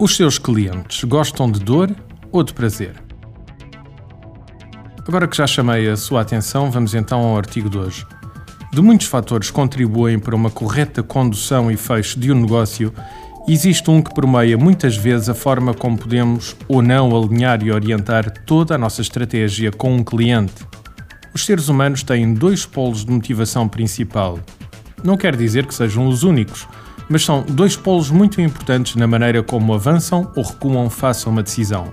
Os seus clientes gostam de dor ou de prazer? Agora que já chamei a sua atenção, vamos então ao artigo de hoje. De muitos fatores contribuem para uma correta condução e fecho de um negócio, existe um que permeia muitas vezes a forma como podemos ou não alinhar e orientar toda a nossa estratégia com um cliente. Os seres humanos têm dois polos de motivação principal. Não quer dizer que sejam os únicos, mas são dois polos muito importantes na maneira como avançam ou recuam face a uma decisão.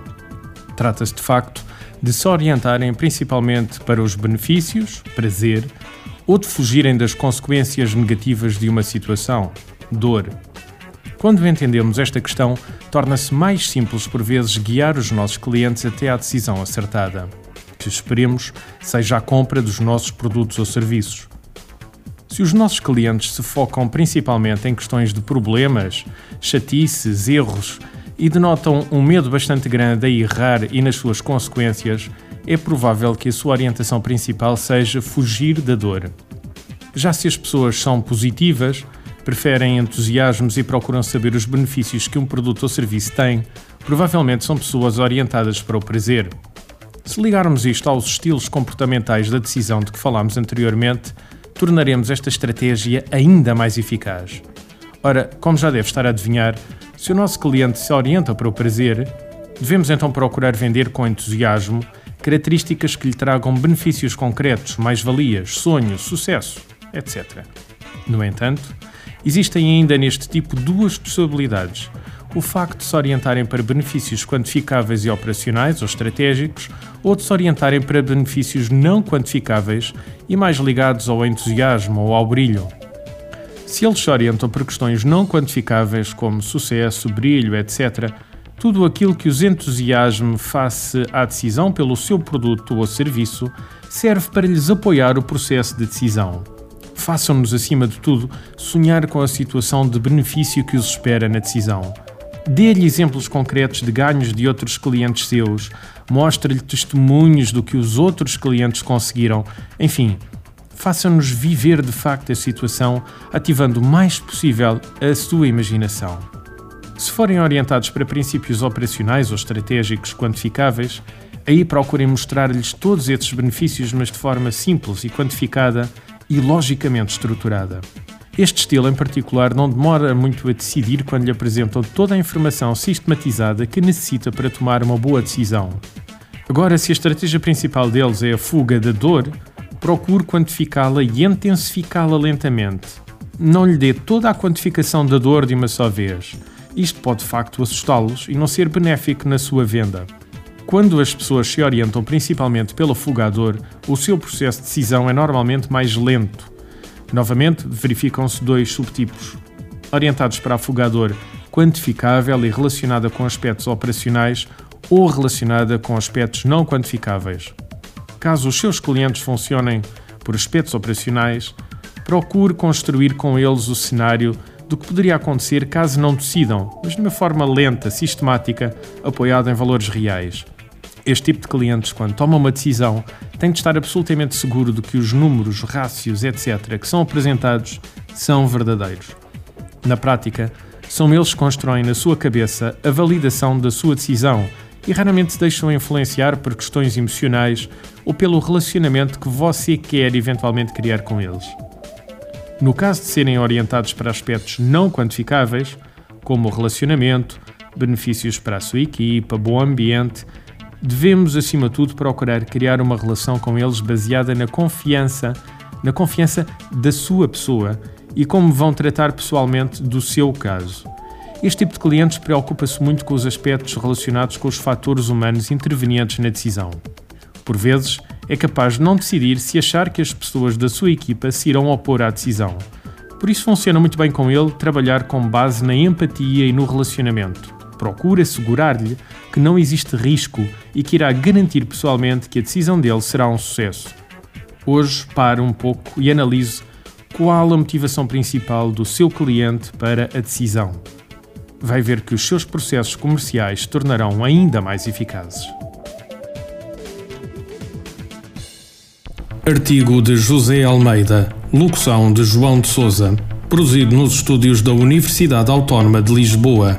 Trata-se de facto de se orientarem principalmente para os benefícios, prazer, ou de fugirem das consequências negativas de uma situação, dor. Quando entendemos esta questão, torna-se mais simples por vezes guiar os nossos clientes até à decisão acertada, que esperemos seja a compra dos nossos produtos ou serviços. Se os nossos clientes se focam principalmente em questões de problemas, chatices, erros e denotam um medo bastante grande a errar e nas suas consequências, é provável que a sua orientação principal seja fugir da dor. Já se as pessoas são positivas, preferem entusiasmos e procuram saber os benefícios que um produto ou serviço tem, provavelmente são pessoas orientadas para o prazer. Se ligarmos isto aos estilos comportamentais da decisão de que falámos anteriormente, tornaremos esta estratégia ainda mais eficaz. Ora, como já deve estar a adivinhar, se o nosso cliente se orienta para o prazer, devemos então procurar vender com entusiasmo características que lhe tragam benefícios concretos, mais-valias, sonhos, sucesso, etc. No entanto, existem ainda neste tipo duas possibilidades. O facto de se orientarem para benefícios quantificáveis e operacionais ou estratégicos, ou de se orientarem para benefícios não quantificáveis e mais ligados ao entusiasmo ou ao brilho. Se eles se orientam por questões não quantificáveis, como sucesso, brilho, etc., tudo aquilo que os entusiasme face à decisão pelo seu produto ou serviço serve para lhes apoiar o processo de decisão. Façam-nos, acima de tudo, sonhar com a situação de benefício que os espera na decisão. Dê-lhe exemplos concretos de ganhos de outros clientes seus, mostre-lhe testemunhos do que os outros clientes conseguiram. Enfim, faça-nos viver de facto a situação, ativando o mais possível a sua imaginação. Se forem orientados para princípios operacionais ou estratégicos quantificáveis, aí procurem mostrar-lhes todos esses benefícios, mas de forma simples e quantificada e logicamente estruturada. Este estilo, em particular, não demora muito a decidir quando lhe apresentam toda a informação sistematizada que necessita para tomar uma boa decisão. Agora, se a estratégia principal deles é a fuga da dor, procure quantificá-la e intensificá-la lentamente. Não lhe dê toda a quantificação da dor de uma só vez. Isto pode de facto assustá-los e não ser benéfico na sua venda. Quando as pessoas se orientam principalmente pela fuga à dor, o seu processo de decisão é normalmente mais lento. Novamente, verificam-se dois subtipos. Orientados para a fuga à dor quantificável e relacionada com aspectos operacionais ou relacionada com aspectos não quantificáveis. Caso os seus clientes funcionem por aspectos operacionais, procure construir com eles o cenário do que poderia acontecer caso não decidam, mas de uma forma lenta, sistemática, apoiada em valores reais. Este tipo de clientes, quando tomam uma decisão, tem de estar absolutamente seguro de que os números, rácios, etc., que são apresentados são verdadeiros. Na prática, são eles que constroem na sua cabeça a validação da sua decisão e raramente se deixam influenciar por questões emocionais ou pelo relacionamento que você quer eventualmente criar com eles. No caso de serem orientados para aspectos não quantificáveis, como o relacionamento, benefícios para a sua equipa, bom ambiente, devemos, acima de tudo, procurar criar uma relação com eles baseada na confiança, na confiança da sua pessoa e como vão tratar pessoalmente do seu caso. Este tipo de clientes preocupa-se muito com os aspectos relacionados com os fatores humanos intervenientes na decisão. Por vezes, é capaz de não decidir se achar que as pessoas da sua equipa se irão opor à decisão. Por isso, funciona muito bem com ele trabalhar com base na empatia e no relacionamento. Procura assegurar-lhe que não existe risco e que irá garantir pessoalmente que a decisão dele será um sucesso. Hoje, pare um pouco e analise qual a motivação principal do seu cliente para a decisão vai ver que os seus processos comerciais se tornarão ainda mais eficazes. Artigo de José Almeida, locução de João de Souza, produzido nos estúdios da Universidade Autónoma de Lisboa.